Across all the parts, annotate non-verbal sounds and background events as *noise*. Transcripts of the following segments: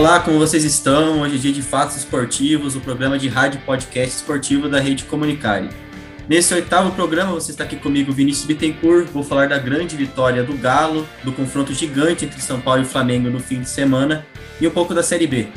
Olá, como vocês estão? Hoje é dia de Fatos Esportivos, o programa de rádio podcast esportivo da Rede Comunicare. Nesse oitavo programa, você está aqui comigo, Vinícius Bittencourt. Vou falar da grande vitória do Galo, do confronto gigante entre São Paulo e Flamengo no fim de semana e um pouco da Série B.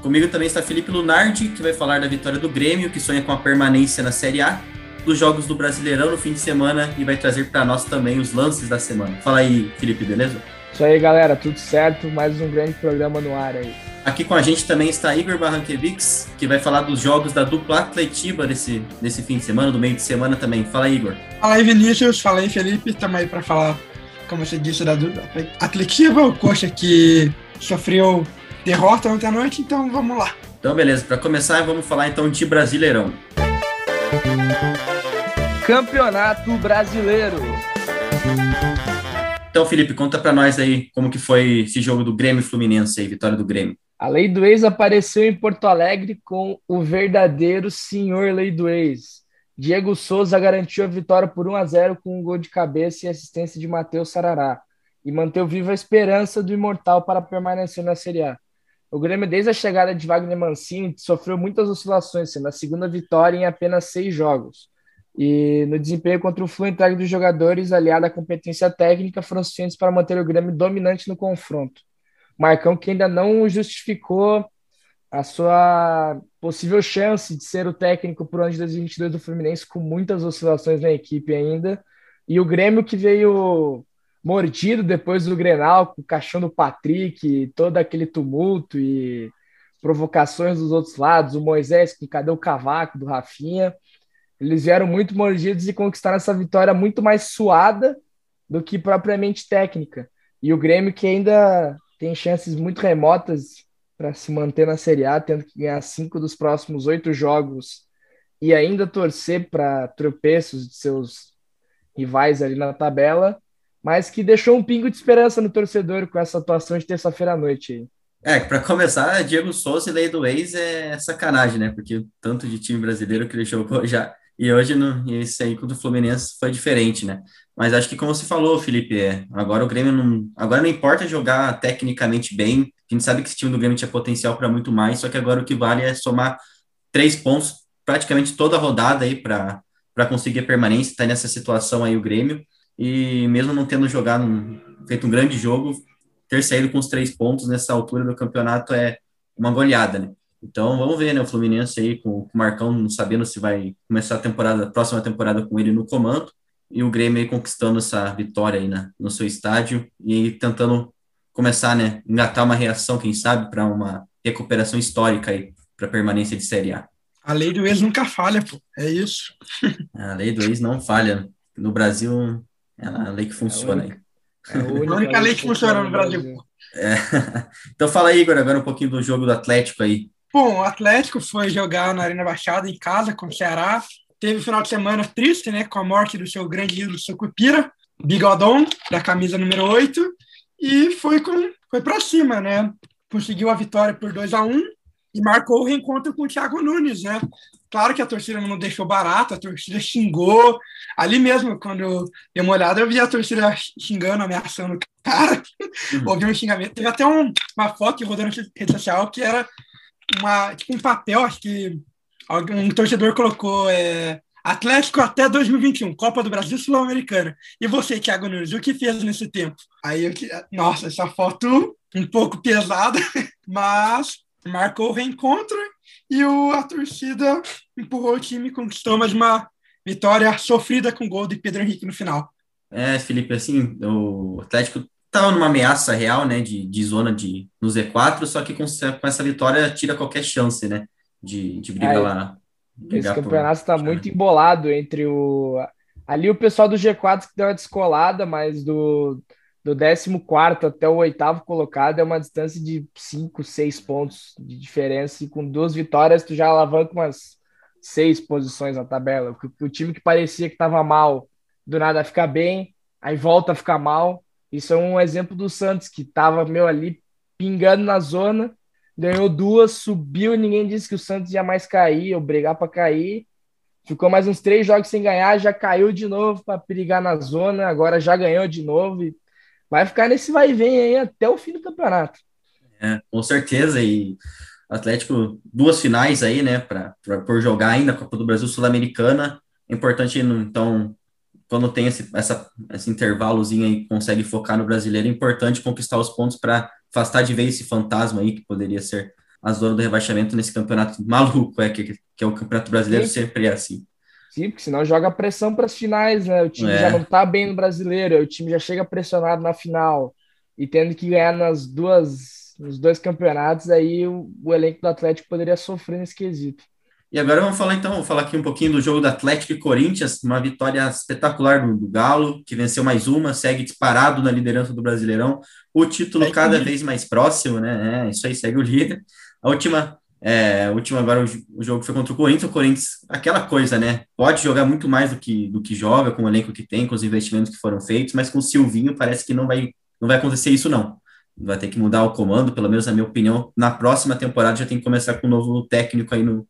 Comigo também está Felipe Lunardi, que vai falar da vitória do Grêmio, que sonha com a permanência na Série A, dos jogos do Brasileirão no fim de semana e vai trazer para nós também os lances da semana. Fala aí, Felipe, beleza? Isso aí, galera, tudo certo? Mais um grande programa no ar aí. Aqui com a gente também está Igor Barranquevics, que vai falar dos jogos da dupla Atletiba desse, desse fim de semana, do meio de semana também. Fala aí, Igor. Fala aí, Vinícius. Fala aí, Felipe. Estamos aí para falar, como você disse, da dupla Atletiba, o coxa que sofreu derrota ontem à noite, então vamos lá. Então, beleza. Para começar, vamos falar então de Brasileirão. Campeonato Brasileiro. Então, Felipe, conta para nós aí como que foi esse jogo do Grêmio Fluminense aí, vitória do Grêmio. A Lei do Ex apareceu em Porto Alegre com o verdadeiro senhor Lei do Ex. Diego Souza garantiu a vitória por 1 a 0 com um gol de cabeça e assistência de Matheus Sarará e manteve viva a esperança do imortal para permanecer na Série A. O Grêmio, desde a chegada de Wagner Mancini, sofreu muitas oscilações, sendo a segunda vitória em apenas seis jogos. E no desempenho contra o Flu, entrega dos jogadores, aliada à competência técnica, foram suficientes para manter o Grêmio dominante no confronto. Marcão que ainda não justificou a sua possível chance de ser o técnico por ano de 2022 do Fluminense, com muitas oscilações na equipe ainda. E o Grêmio que veio mordido depois do Grenal, com o caixão do Patrick, todo aquele tumulto e provocações dos outros lados, o Moisés com cadê o cavaco do Rafinha. Eles vieram muito mordidos e conquistaram essa vitória muito mais suada do que propriamente técnica. E o Grêmio que ainda tem chances muito remotas para se manter na Série A, tendo que ganhar cinco dos próximos oito jogos e ainda torcer para tropeços de seus rivais ali na tabela, mas que deixou um pingo de esperança no torcedor com essa atuação de terça-feira à noite. É, para começar, Diego Souza e Lei do Ex é sacanagem, né? Porque tanto de time brasileiro que ele jogou já e hoje, no, esse aí contra o Fluminense foi diferente, né? Mas acho que, como você falou, Felipe, é, agora o Grêmio não. Agora não importa jogar tecnicamente bem. A gente sabe que esse time do Grêmio tinha potencial para muito mais, só que agora o que vale é somar três pontos praticamente toda a rodada aí para conseguir a permanência. Está nessa situação aí o Grêmio. E mesmo não tendo jogado, um, feito um grande jogo, ter saído com os três pontos nessa altura do campeonato é uma goleada, né? Então vamos ver, né? O Fluminense aí com, com o Marcão não sabendo se vai começar a temporada, a próxima temporada com ele no comando, e o Grêmio aí conquistando essa vitória aí na, no seu estádio e tentando começar, né? Engatar uma reação, quem sabe, para uma recuperação histórica aí para permanência de Série A. A lei do ex nunca falha, pô. É isso. *laughs* a lei do ex não falha. No Brasil, é a lei que funciona aí. É a única, *laughs* a única lei que funciona no Brasil. É. *laughs* Então fala aí, Igor, agora um pouquinho do jogo do Atlético aí. Bom, o Atlético foi jogar na Arena Baixada em casa com o Ceará. Teve um final de semana triste, né, com a morte do seu grande ídolo Sucupira, Bigodon, da camisa número 8, e foi com foi para cima, né? Conseguiu a vitória por 2 a 1 e marcou o reencontro com o Thiago Nunes, né? Claro que a torcida não deixou barato, a torcida xingou. Ali mesmo, quando eu dei uma olhada, eu vi a torcida xingando, ameaçando o cara. Uhum. Ouvi um xingamento. Teve até um, uma foto rodando na rede social que era uma, tipo um papel, acho que um torcedor colocou é, Atlético até 2021, Copa do Brasil Sul-Americana. E você, Thiago Nunes, o que fez nesse tempo? Aí eu. Nossa, essa foto um pouco pesada, *laughs* mas marcou o reencontro e o, a torcida empurrou o time e conquistou mais uma vitória sofrida com gol de Pedro Henrique no final. É, Felipe, assim, o Atlético estava numa ameaça real, né, de, de zona de, no Z4, só que com, com essa vitória tira qualquer chance, né, de, de brigar é, lá. Esse campeonato está muito embolado entre o... Ali o pessoal do G4 que deu uma descolada, mas do, do 14 até o oitavo colocado é uma distância de 5, 6 pontos de diferença, e com duas vitórias tu já alavanca umas seis posições na tabela. O, o time que parecia que estava mal, do nada fica bem, aí volta a ficar mal, isso é um exemplo do Santos, que estava meu ali pingando na zona, ganhou duas, subiu, ninguém disse que o Santos ia mais cair ou brigar para cair. Ficou mais uns três jogos sem ganhar, já caiu de novo para perigar na zona, agora já ganhou de novo e vai ficar nesse vai e vem aí até o fim do campeonato. É, com certeza, e Atlético, duas finais aí, né, para por jogar ainda, Copa do Brasil Sul-Americana, é importante, então, quando tem esse, essa, esse intervalozinho aí, consegue focar no brasileiro, é importante conquistar os pontos para afastar de vez esse fantasma aí, que poderia ser a zona do rebaixamento nesse campeonato maluco, é, que, que é o Campeonato Brasileiro, Sim. sempre é assim. Sim, porque senão joga pressão para as finais, né? O time é. já não tá bem no brasileiro, o time já chega pressionado na final e tendo que ganhar nas duas, nos dois campeonatos, aí o, o elenco do Atlético poderia sofrer nesse quesito. E agora vamos falar então, vou falar aqui um pouquinho do jogo do Atlético e Corinthians, uma vitória espetacular do, do Galo, que venceu mais uma, segue disparado na liderança do Brasileirão, o título cada vez mais próximo, né? É, isso aí segue o líder. A última, é, a última agora o, o, jogo foi contra o Corinthians, o Corinthians, aquela coisa, né? Pode jogar muito mais do que, do que joga, com o elenco que tem, com os investimentos que foram feitos, mas com o Silvinho parece que não vai, não vai acontecer isso, não. Vai ter que mudar o comando, pelo menos na minha opinião. Na próxima temporada já tem que começar com um novo técnico aí no,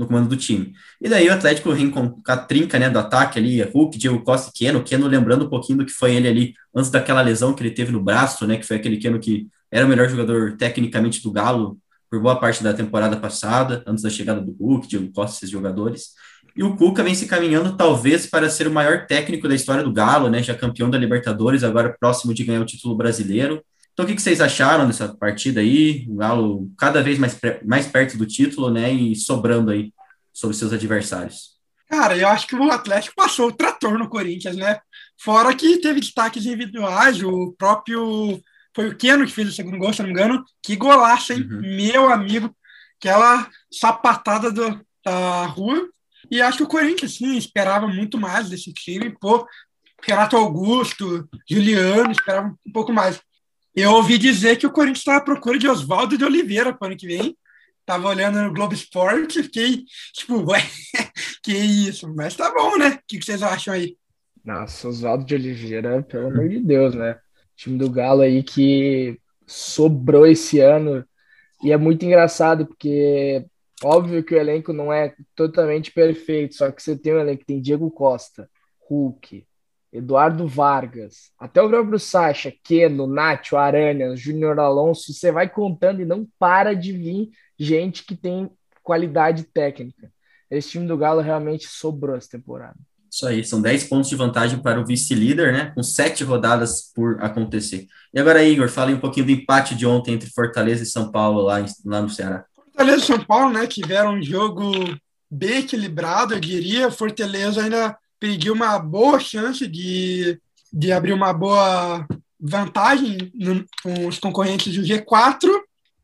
no comando do time. E daí o Atlético vem com a trinca né, do ataque ali, Hulk, Diego Costa e Keno, Keno lembrando um pouquinho do que foi ele ali antes daquela lesão que ele teve no braço, né, que foi aquele Keno que era o melhor jogador tecnicamente do Galo por boa parte da temporada passada, antes da chegada do Hulk, Diego Costa, esses jogadores. E o Cuca vem se caminhando talvez para ser o maior técnico da história do Galo, né, já campeão da Libertadores, agora próximo de ganhar o título brasileiro. Então, o que, vocês acharam dessa partida aí? O Galo cada vez mais, mais perto do título, né? E sobrando aí sobre seus adversários. Cara, eu acho que o Atlético passou o trator no Corinthians, né? Fora que teve destaques individuais, o próprio. Foi o Keno que fez o segundo gol, se não me engano. Que golaço, hein? Uhum. Meu amigo. Aquela sapatada do, da rua. E acho que o Corinthians, sim, esperava muito mais desse time. Pô, Renato Augusto, Juliano, esperava um pouco mais. Eu ouvi dizer que o Corinthians está à procura de Oswaldo de Oliveira para o ano que vem. Tava olhando no Globo Esporte, fiquei tipo, *laughs* ué, que isso? Mas tá bom, né? O que, vocês acham aí? Nossa, Oswaldo de Oliveira, pelo amor de Deus, né? O time do Galo aí que sobrou esse ano. E é muito engraçado, porque óbvio que o elenco não é totalmente perfeito, só que você tem um elenco que tem Diego Costa, Hulk, Eduardo Vargas, até o próprio Sacha, Keno, Nacho, Aranha, Júnior Alonso, você vai contando e não para de vir gente que tem qualidade técnica. Esse time do Galo realmente sobrou essa temporada. Isso aí, são 10 pontos de vantagem para o vice-líder, né? Com sete rodadas por acontecer. E agora, Igor, fale um pouquinho do empate de ontem entre Fortaleza e São Paulo lá, lá no Ceará. Fortaleza e São Paulo, né? Tiveram um jogo bem equilibrado, eu diria. Fortaleza ainda perdeu uma boa chance de, de abrir uma boa vantagem no, com os concorrentes do G4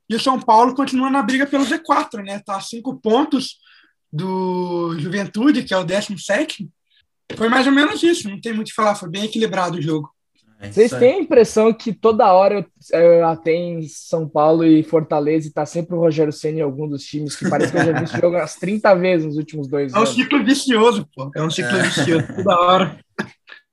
e o São Paulo continua na briga pelo Z4, né? Tá a cinco pontos do Juventude, que é o 17. Foi mais ou menos isso, não tem muito o que falar, foi bem equilibrado o jogo. É Vocês têm a impressão que toda hora eu, tem São Paulo e Fortaleza e tá sempre o Rogério Senna em algum dos times, que parece que eu já vi esse jogo umas 30 vezes nos últimos dois anos. É um ciclo vicioso, pô. É um ciclo é. vicioso toda hora.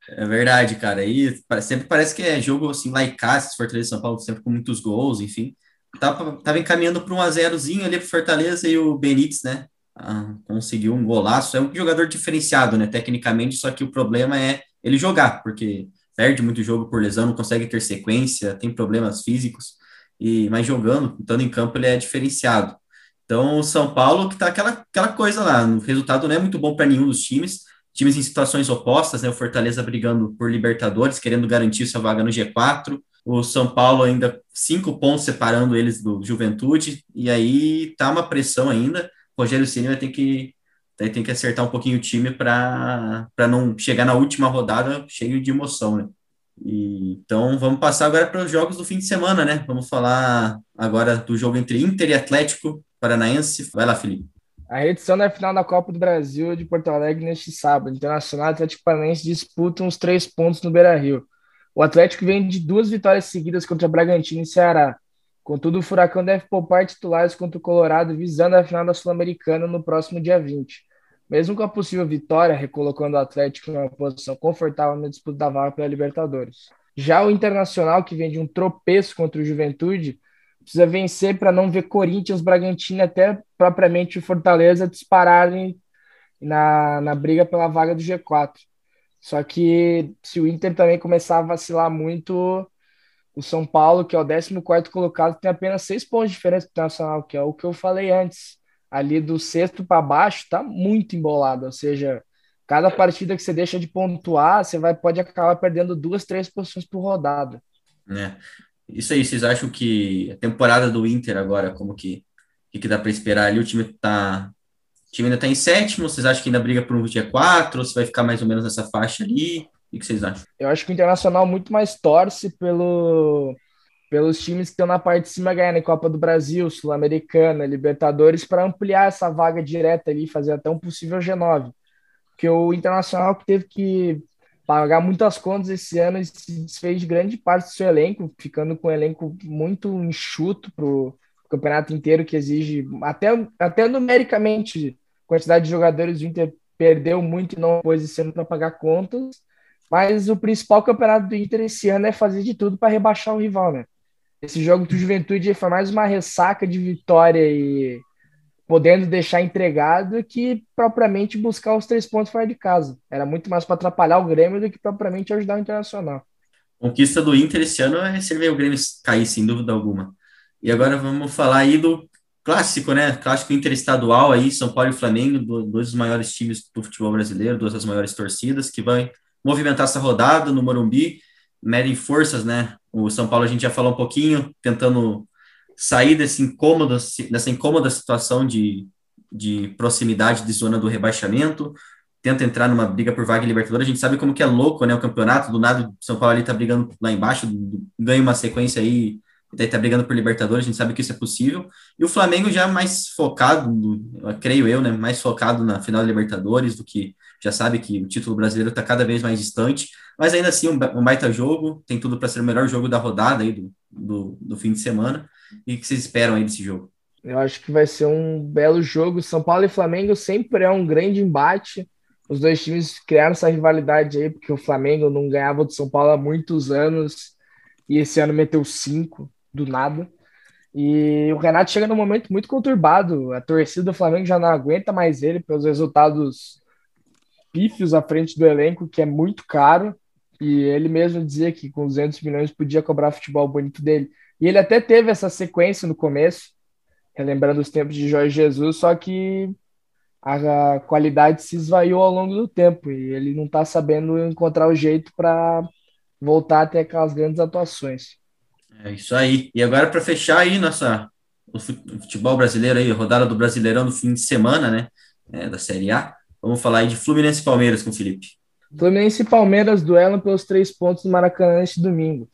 É verdade, cara. E sempre parece que é jogo assim, casa, Fortaleza e São Paulo, sempre com muitos gols, enfim. Tava, tava encaminhando para um a zerozinho ali para Fortaleza e o Benítez, né? Ah, conseguiu um golaço. É um jogador diferenciado, né? Tecnicamente, só que o problema é ele jogar, porque perde muito jogo por lesão, não consegue ter sequência, tem problemas físicos, e mas jogando, estando em campo, ele é diferenciado. Então, o São Paulo, que tá aquela, aquela coisa lá, o resultado não é muito bom para nenhum dos times, times em situações opostas, né? O Fortaleza brigando por Libertadores, querendo garantir sua vaga no G4, o São Paulo ainda cinco pontos separando eles do Juventude, e aí tá uma pressão ainda. O Rogério Ceni vai ter que Daí tem que acertar um pouquinho o time para não chegar na última rodada cheio de emoção, né? E, então vamos passar agora para os jogos do fim de semana, né? Vamos falar agora do jogo entre Inter e Atlético Paranaense. Vai lá, Felipe. A reedição da final da Copa do Brasil de Porto Alegre neste sábado. Internacional e Atlético Paranaense disputam os três pontos no Beira-Rio. O Atlético vem de duas vitórias seguidas contra Bragantino e Ceará. Contudo, o Furacão deve poupar titulares contra o Colorado, visando a final da Sul-Americana no próximo dia 20. Mesmo com a possível vitória, recolocando o Atlético em uma posição confortável na disputa da vaga pela Libertadores. Já o Internacional, que vem de um tropeço contra o Juventude, precisa vencer para não ver Corinthians, Bragantino até propriamente o Fortaleza dispararem na, na briga pela vaga do G4. Só que se o Inter também começar a vacilar muito, o São Paulo, que é o 14 colocado, tem apenas seis pontos de diferença do Internacional, que é o que eu falei antes. Ali do sexto para baixo tá muito embolado, ou seja, cada partida que você deixa de pontuar, você vai, pode acabar perdendo duas, três posições por rodada. É. Isso aí, vocês acham que a temporada do Inter agora, como que, que, que dá para esperar ali? O time tá. O time ainda tá em sétimo, vocês acham que ainda briga por um G4, ou se vai ficar mais ou menos nessa faixa ali? O que vocês acham? Eu acho que o Internacional muito mais torce pelo, pelos times que estão na parte de cima ganhando Copa do Brasil, Sul-Americana, Libertadores, para ampliar essa vaga direta ali, fazer até um possível G9. Porque o Internacional que teve que pagar muitas contas esse ano e se desfez de grande parte do seu elenco, ficando com um elenco muito enxuto para o campeonato inteiro, que exige, até, até numericamente, quantidade de jogadores, o Inter perdeu muito e não pôs esse ano para pagar contas. Mas o principal campeonato do Inter esse ano é fazer de tudo para rebaixar o rival, né? Esse jogo do Juventude foi mais uma ressaca de vitória e podendo deixar entregado que propriamente buscar os três pontos fora de casa. Era muito mais para atrapalhar o Grêmio do que propriamente ajudar o Internacional. Conquista do Inter esse ano é ver o Grêmio cair, sem dúvida alguma. E agora vamos falar aí do clássico, né? Clássico interestadual aí, São Paulo e Flamengo, dois dos maiores times do futebol brasileiro, duas das maiores torcidas, que vai movimentar essa rodada no Morumbi, medem forças, né? O São Paulo a gente já falou um pouquinho, tentando sair desse incômodo, dessa incômoda situação de, de proximidade de zona do rebaixamento, tenta entrar numa briga por vaga em Libertadores. A gente sabe como que é louco, né? O campeonato, do nada, o São Paulo ali tá brigando lá embaixo, ganha uma sequência aí, daí tá brigando por Libertadores, a gente sabe que isso é possível. E o Flamengo já mais focado, creio eu, né? Mais focado na final da Libertadores do que já sabe que o título brasileiro está cada vez mais distante, mas ainda assim um, baita jogo, tem tudo para ser o melhor jogo da rodada aí do, do, do, fim de semana. E o que vocês esperam aí desse jogo? Eu acho que vai ser um belo jogo. São Paulo e Flamengo sempre é um grande embate. Os dois times criaram essa rivalidade aí, porque o Flamengo não ganhava do São Paulo há muitos anos e esse ano meteu cinco do nada. E o Renato chega num momento muito conturbado. A torcida do Flamengo já não aguenta mais ele pelos resultados pífios à frente do elenco, que é muito caro, e ele mesmo dizia que com 200 milhões podia cobrar futebol bonito dele. E ele até teve essa sequência no começo, relembrando os tempos de Jorge Jesus, só que a qualidade se esvaiu ao longo do tempo e ele não está sabendo encontrar o jeito para voltar até aquelas grandes atuações. É isso aí. E agora para fechar aí nossa o futebol brasileiro aí, rodada do Brasileirão no fim de semana, né, é, da Série A. Vamos falar aí de Fluminense e Palmeiras com o Felipe. Fluminense e Palmeiras duelam pelos três pontos no Maracanã neste domingo.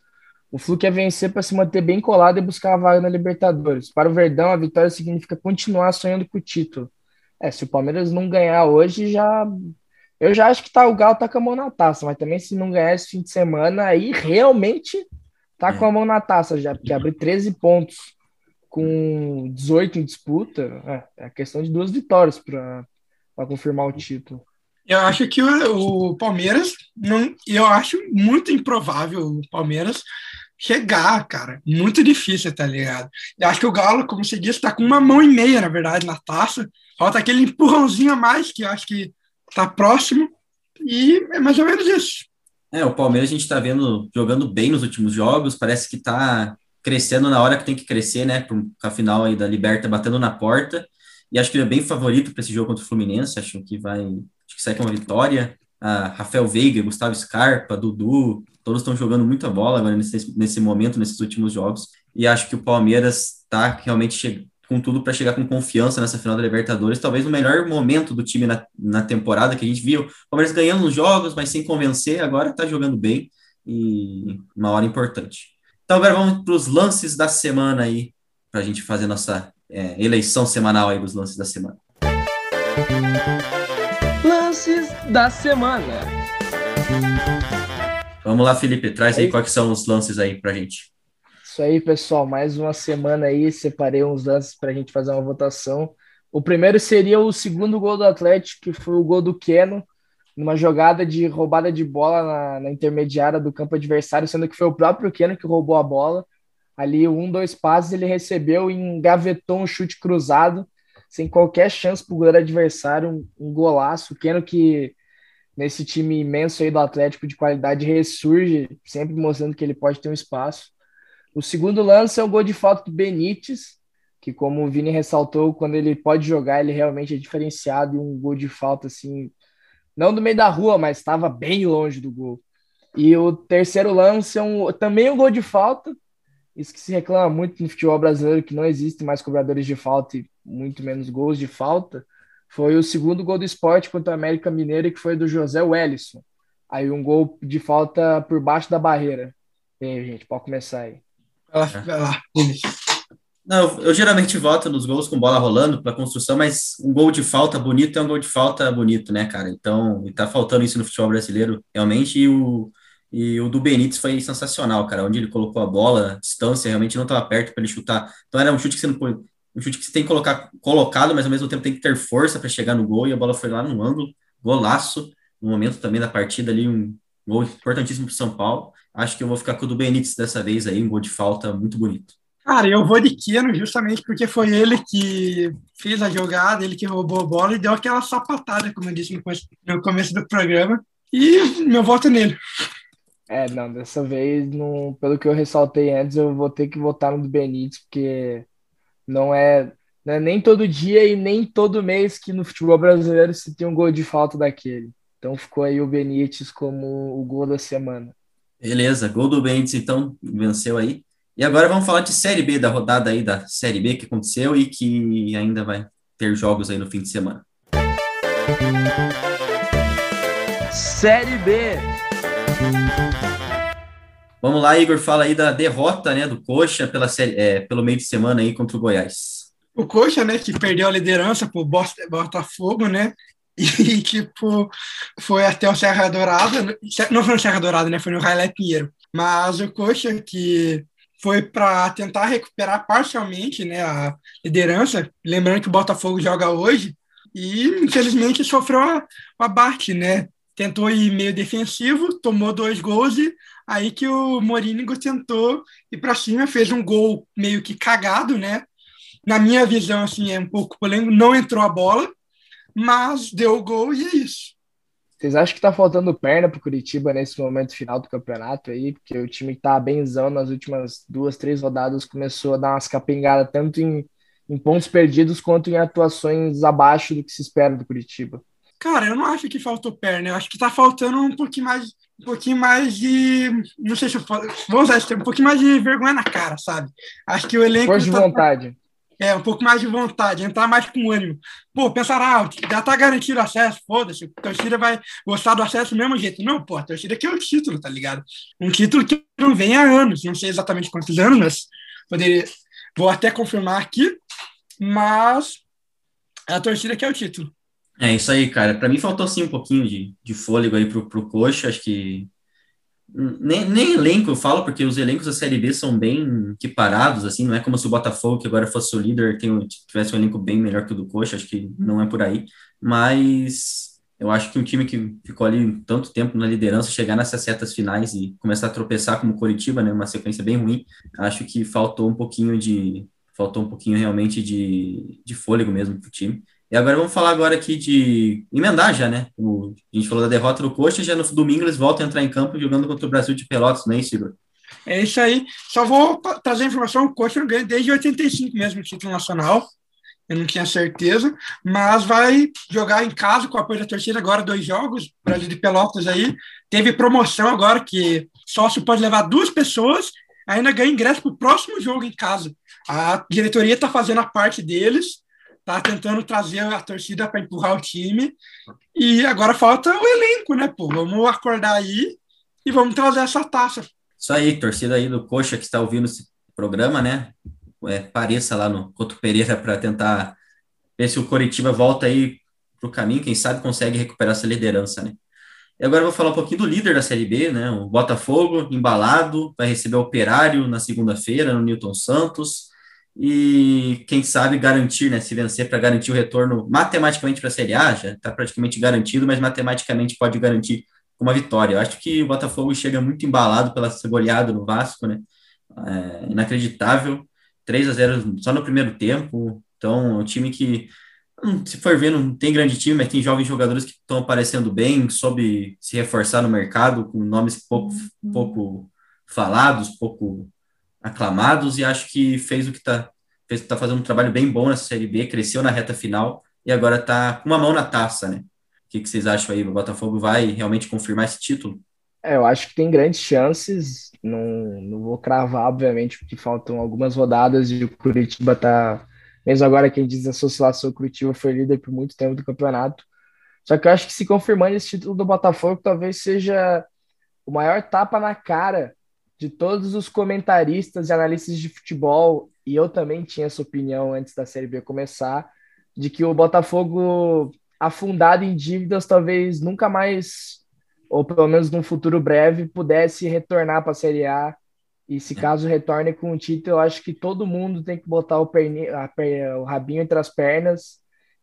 O Flu quer vencer para se manter bem colado e buscar a vaga na Libertadores. Para o Verdão, a vitória significa continuar sonhando com o título. É, se o Palmeiras não ganhar hoje, já. Eu já acho que tá, o Galo tá com a mão na taça, mas também se não ganhar esse fim de semana, aí realmente tá é. com a mão na taça já, porque abrir 13 pontos com 18 em disputa, é, é questão de duas vitórias para para confirmar o título. Eu acho que o, o, Palmeiras não, eu acho muito improvável o Palmeiras chegar, cara. Muito difícil, tá ligado? Eu acho que o Galo, como você disse, tá com uma mão e meia, na verdade, na taça. Falta aquele empurrãozinho a mais que eu acho que tá próximo. E é mais ou menos isso. É, o Palmeiras a gente tá vendo jogando bem nos últimos jogos, parece que tá crescendo na hora que tem que crescer, né? Com a final aí da Liberta batendo na porta e acho que ele é bem favorito para esse jogo contra o Fluminense, acho que vai, acho que sai com uma vitória. A Rafael Veiga, Gustavo Scarpa, Dudu, todos estão jogando muita bola agora nesse, nesse momento, nesses últimos jogos, e acho que o Palmeiras está realmente com tudo para chegar com confiança nessa final da Libertadores, talvez o melhor momento do time na, na temporada que a gente viu. O Palmeiras ganhando os jogos, mas sem convencer, agora está jogando bem e uma hora importante. Então agora vamos para os lances da semana aí, para a gente fazer nossa é, eleição semanal aí dos lances da semana. Lances da semana. Vamos lá, Felipe, traz aí, aí quais são os lances aí pra gente. Isso aí, pessoal, mais uma semana aí, separei uns lances pra gente fazer uma votação. O primeiro seria o segundo gol do Atlético, que foi o gol do Keno, numa jogada de roubada de bola na, na intermediária do campo adversário, sendo que foi o próprio Keno que roubou a bola ali um, dois passes, ele recebeu e engavetou um chute cruzado, sem qualquer chance para o goleiro adversário, um, um golaço. Keno que nesse time imenso aí do Atlético de qualidade ressurge, sempre mostrando que ele pode ter um espaço. O segundo lance é o gol de falta do Benítez, que como o Vini ressaltou, quando ele pode jogar, ele realmente é diferenciado e um gol de falta assim, não do meio da rua, mas estava bem longe do gol. E o terceiro lance é um, também um gol de falta, isso que se reclama muito no futebol brasileiro, que não existe mais cobradores de falta e muito menos gols de falta, foi o segundo gol do esporte contra o América Mineiro, que foi do José Wellison. Aí um gol de falta por baixo da barreira. E aí, gente, pode começar aí. Vai lá, Não, eu geralmente voto nos gols com bola rolando para construção, mas um gol de falta bonito é um gol de falta bonito, né, cara? Então, e tá faltando isso no futebol brasileiro, realmente, e o, e o do Benítez foi sensacional, cara, onde ele colocou a bola, a distância realmente não estava perto para ele chutar. Então era um chute que você não pode, um chute que você tem que colocar colocado, mas ao mesmo tempo tem que ter força para chegar no gol, e a bola foi lá no ângulo, golaço, no momento também da partida ali, um gol importantíssimo para São Paulo. Acho que eu vou ficar com o do Benítez dessa vez aí, um gol de falta muito bonito. Cara, eu vou de Keno justamente porque foi ele que fez a jogada, ele que roubou a bola e deu aquela sapatada, como eu disse no começo do programa. E meu voto é nele. É, não, dessa vez, não, pelo que eu ressaltei antes, eu vou ter que votar no do Benítez, porque não é, não é nem todo dia e nem todo mês que no futebol brasileiro se tem um gol de falta daquele. Então ficou aí o Benítez como o gol da semana. Beleza, gol do Benítez, então, venceu aí. E agora vamos falar de Série B, da rodada aí da Série B que aconteceu e que ainda vai ter jogos aí no fim de semana. Série B. Vamos lá, Igor, fala aí da derrota né, do Coxa pela é, pelo meio de semana aí contra o Goiás. O Coxa, né, que perdeu a liderança para o Botafogo, né, *laughs* e tipo, foi até o Serra Dourada, né? não foi no Serra Dourada, né? Foi no Railé Pinheiro. Mas o Coxa, que foi para tentar recuperar parcialmente né, a liderança, lembrando que o Botafogo joga hoje, e infelizmente sofreu o abate, né? Tentou ir meio defensivo, tomou dois gols e aí que o Morínigo tentou ir para cima, fez um gol meio que cagado, né? Na minha visão, assim, é um pouco polêmico, não entrou a bola, mas deu o gol e é isso. Vocês acham que tá faltando perna pro Curitiba nesse momento final do campeonato aí? Porque o time que tá benzão nas últimas duas, três rodadas começou a dar umas capengadas tanto em, em pontos perdidos quanto em atuações abaixo do que se espera do Curitiba. Cara, eu não acho que faltou perna, eu acho que tá faltando um pouquinho mais, um pouquinho mais de, não sei se eu vou usar esse termo, um pouquinho mais de vergonha na cara, sabe? Acho que o elenco Força de tá, vontade. É, um pouco mais de vontade, entrar mais com ânimo. Pô, pensar, ah, já tá garantido acesso, foda-se, a torcida vai gostar do acesso do mesmo jeito. Não, pô, a torcida quer o título, tá ligado? Um título que não vem há anos, não sei exatamente quantos anos, mas poderia, vou até confirmar aqui, mas a torcida quer o título. É isso aí, cara. Para mim faltou sim um pouquinho de, de fôlego aí pro, pro Coxa, acho que nem, nem elenco eu falo, porque os elencos da Série B são bem equiparados, assim, não é como se o Botafogo, que agora fosse o líder, tem, tivesse um elenco bem melhor que o do Coxa, acho que não é por aí, mas eu acho que um time que ficou ali tanto tempo na liderança, chegar nessas setas finais e começar a tropeçar como Coritiba, né, uma sequência bem ruim, acho que faltou um pouquinho de, faltou um pouquinho realmente de, de fôlego mesmo pro time, e agora vamos falar agora aqui de emendar já, né? O, a gente falou da derrota do Coxa, já no domingo eles voltam a entrar em campo jogando contra o Brasil de Pelotas, não é Igor? É isso aí. Só vou trazer a informação, o Coxa ganha desde 85 mesmo, título nacional. Eu não tinha certeza, mas vai jogar em casa com o apoio da torcida agora dois jogos, Brasil de Pelotas aí. Teve promoção agora que sócio pode levar duas pessoas, ainda ganha ingresso para o próximo jogo em casa. A diretoria está fazendo a parte deles tá tentando trazer a torcida para empurrar o time. E agora falta o elenco, né, pô? Vamos acordar aí e vamos trazer essa taça. Isso aí, torcida aí do Coxa que está ouvindo esse programa, né? É, pareça lá no Couto Pereira para tentar ver se o Coritiba volta aí para o caminho, quem sabe consegue recuperar essa liderança, né? E agora eu vou falar um pouquinho do líder da Série B, né? O Botafogo, embalado, vai receber o Operário na segunda-feira, no Newton Santos e quem sabe garantir, né, se vencer para garantir o retorno matematicamente para a Série A, já está praticamente garantido, mas matematicamente pode garantir uma vitória. Eu acho que o Botafogo chega muito embalado pela goleada no Vasco, né? É inacreditável, 3 a 0 só no primeiro tempo. Então, é um time que, hum, se for ver, não tem grande time, mas tem jovens jogadores que estão aparecendo bem, soube se reforçar no mercado, com nomes pouco, pouco falados, pouco aclamados e acho que fez o que está tá fazendo um trabalho bem bom nessa Série B, cresceu na reta final e agora está com uma mão na taça, né? O que, que vocês acham aí? O Botafogo vai realmente confirmar esse título? É, eu acho que tem grandes chances. Não, não vou cravar, obviamente, porque faltam algumas rodadas e o Curitiba tá. Mesmo agora quem diz essa oscilação, o Curitiba foi líder por muito tempo do campeonato. Só que eu acho que se confirmando esse título do Botafogo, talvez seja o maior tapa na cara de todos os comentaristas e analistas de futebol, e eu também tinha essa opinião antes da Série B começar, de que o Botafogo afundado em dívidas talvez nunca mais, ou pelo menos num futuro breve, pudesse retornar para a Série A. E se caso retorne com o título, eu acho que todo mundo tem que botar o, perni, o rabinho entre as pernas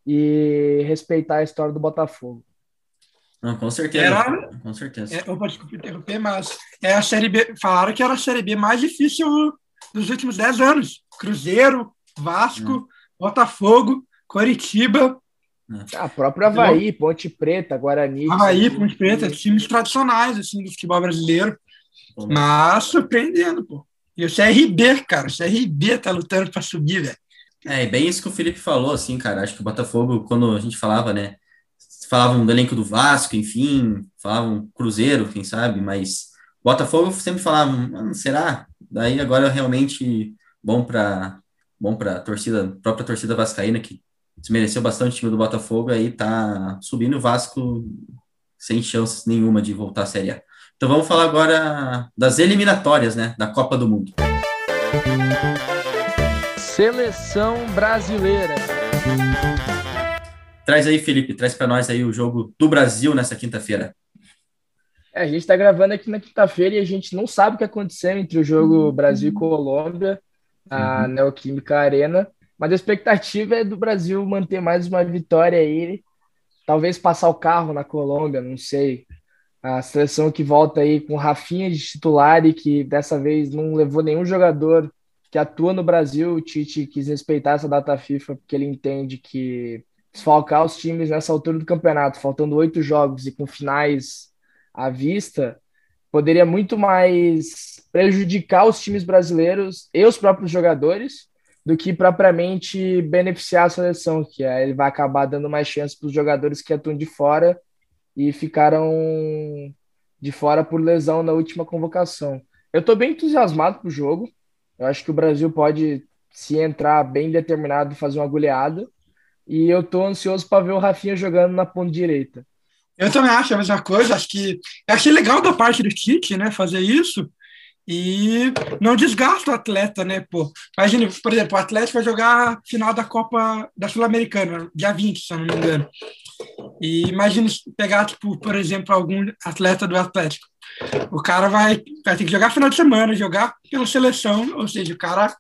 e respeitar a história do Botafogo. Não, com certeza. Era, com certeza. É, opa, desculpa interromper, mas é a série B. Falaram que era a série B mais difícil dos últimos 10 anos. Cruzeiro, Vasco, hum. Botafogo, Coritiba. A ah, própria Havaí, Ponte Preta, Guarani. Havaí, Ponte Preta, times tradicionais assim, do futebol brasileiro. Mas surpreendendo, pô. E o CRB, cara, o CRB tá lutando para subir, velho. É, bem isso que o Felipe falou, assim, cara. Acho que o Botafogo, quando a gente falava, né? Falavam do elenco do Vasco, enfim, falavam Cruzeiro, quem sabe, mas Botafogo sempre falavam, será? Daí agora realmente bom para bom para torcida, própria torcida vascaína que desmereceu bastante o time do Botafogo aí tá subindo o Vasco sem chances nenhuma de voltar à Série A. Então vamos falar agora das eliminatórias, né, da Copa do Mundo. Seleção brasileira. Traz aí, Felipe, traz para nós aí o jogo do Brasil nessa quinta-feira. É, a gente está gravando aqui na quinta-feira e a gente não sabe o que aconteceu entre o jogo Brasil e Colômbia, na uhum. Neoquímica Arena, mas a expectativa é do Brasil manter mais uma vitória aí, talvez passar o carro na Colômbia, não sei. A seleção que volta aí com Rafinha de titular e que dessa vez não levou nenhum jogador que atua no Brasil, o Tite quis respeitar essa data FIFA porque ele entende que desfalcar os times nessa altura do campeonato, faltando oito jogos e com finais à vista, poderia muito mais prejudicar os times brasileiros e os próprios jogadores do que propriamente beneficiar a seleção, que é, ele vai acabar dando mais chance para os jogadores que atuam de fora e ficaram de fora por lesão na última convocação. Eu estou bem entusiasmado com o jogo. Eu acho que o Brasil pode, se entrar bem determinado, fazer uma goleada. E eu tô ansioso para ver o Rafinha jogando na ponta direita. Eu também acho a mesma coisa. Acho que eu achei legal da parte do Tite, né, fazer isso. E não desgasta o atleta, né, pô. Imagina, por exemplo, o Atlético vai jogar a final da Copa da Sul-Americana, dia 20, se eu não me engano. E imagina pegar, tipo, por exemplo, algum atleta do Atlético. O cara vai, vai ter que jogar final de semana, jogar pela seleção, ou seja, o cara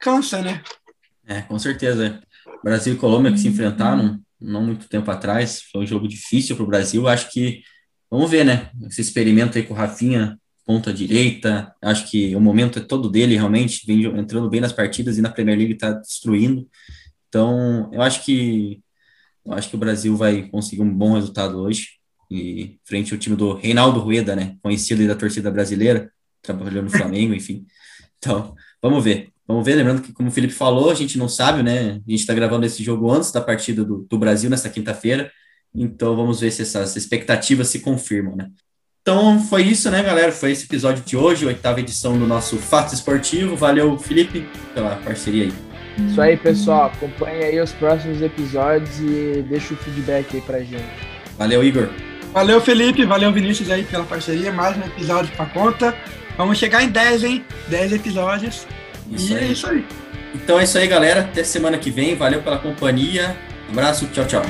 cansa, né? É, com certeza. Brasil e Colômbia que se enfrentaram não muito tempo atrás, foi um jogo difícil para o Brasil. Acho que vamos ver, né? Esse experimento aí com o Rafinha, ponta direita. Acho que o momento é todo dele, realmente, vem entrando bem nas partidas e na Premier League está destruindo. Então, eu acho que eu acho que o Brasil vai conseguir um bom resultado hoje e frente ao time do Reinaldo Rueda, né, conhecido da torcida brasileira, trabalhou no *laughs* Flamengo, enfim. Então, vamos ver. Vamos ver, lembrando que, como o Felipe falou, a gente não sabe, né? A gente está gravando esse jogo antes da partida do, do Brasil, nessa quinta-feira. Então, vamos ver se essas expectativas se confirmam, né? Então, foi isso, né, galera? Foi esse episódio de hoje, oitava edição do nosso Fato Esportivo. Valeu, Felipe, pela parceria aí. Isso aí, pessoal. Acompanhe aí os próximos episódios e deixa o feedback aí pra gente. Valeu, Igor. Valeu, Felipe. Valeu, Vinícius aí pela parceria. Mais um episódio pra conta. Vamos chegar em 10, hein? 10 episódios. Isso e aí. é isso aí. Então é isso aí, galera. Até semana que vem. Valeu pela companhia. Um abraço. Tchau, tchau.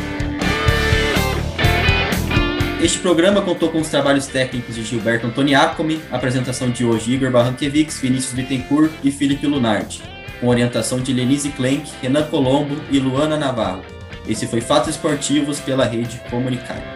Este programa contou com os trabalhos técnicos de Gilberto Antoniacomi, apresentação de hoje Igor Barranquevics, Vinícius Bittencourt e Felipe Lunardi, com orientação de Lenise Klenk, Renan Colombo e Luana Navarro. Esse foi Fatos Esportivos pela Rede Comunicar.